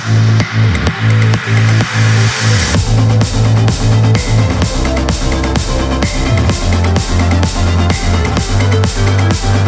Thank you.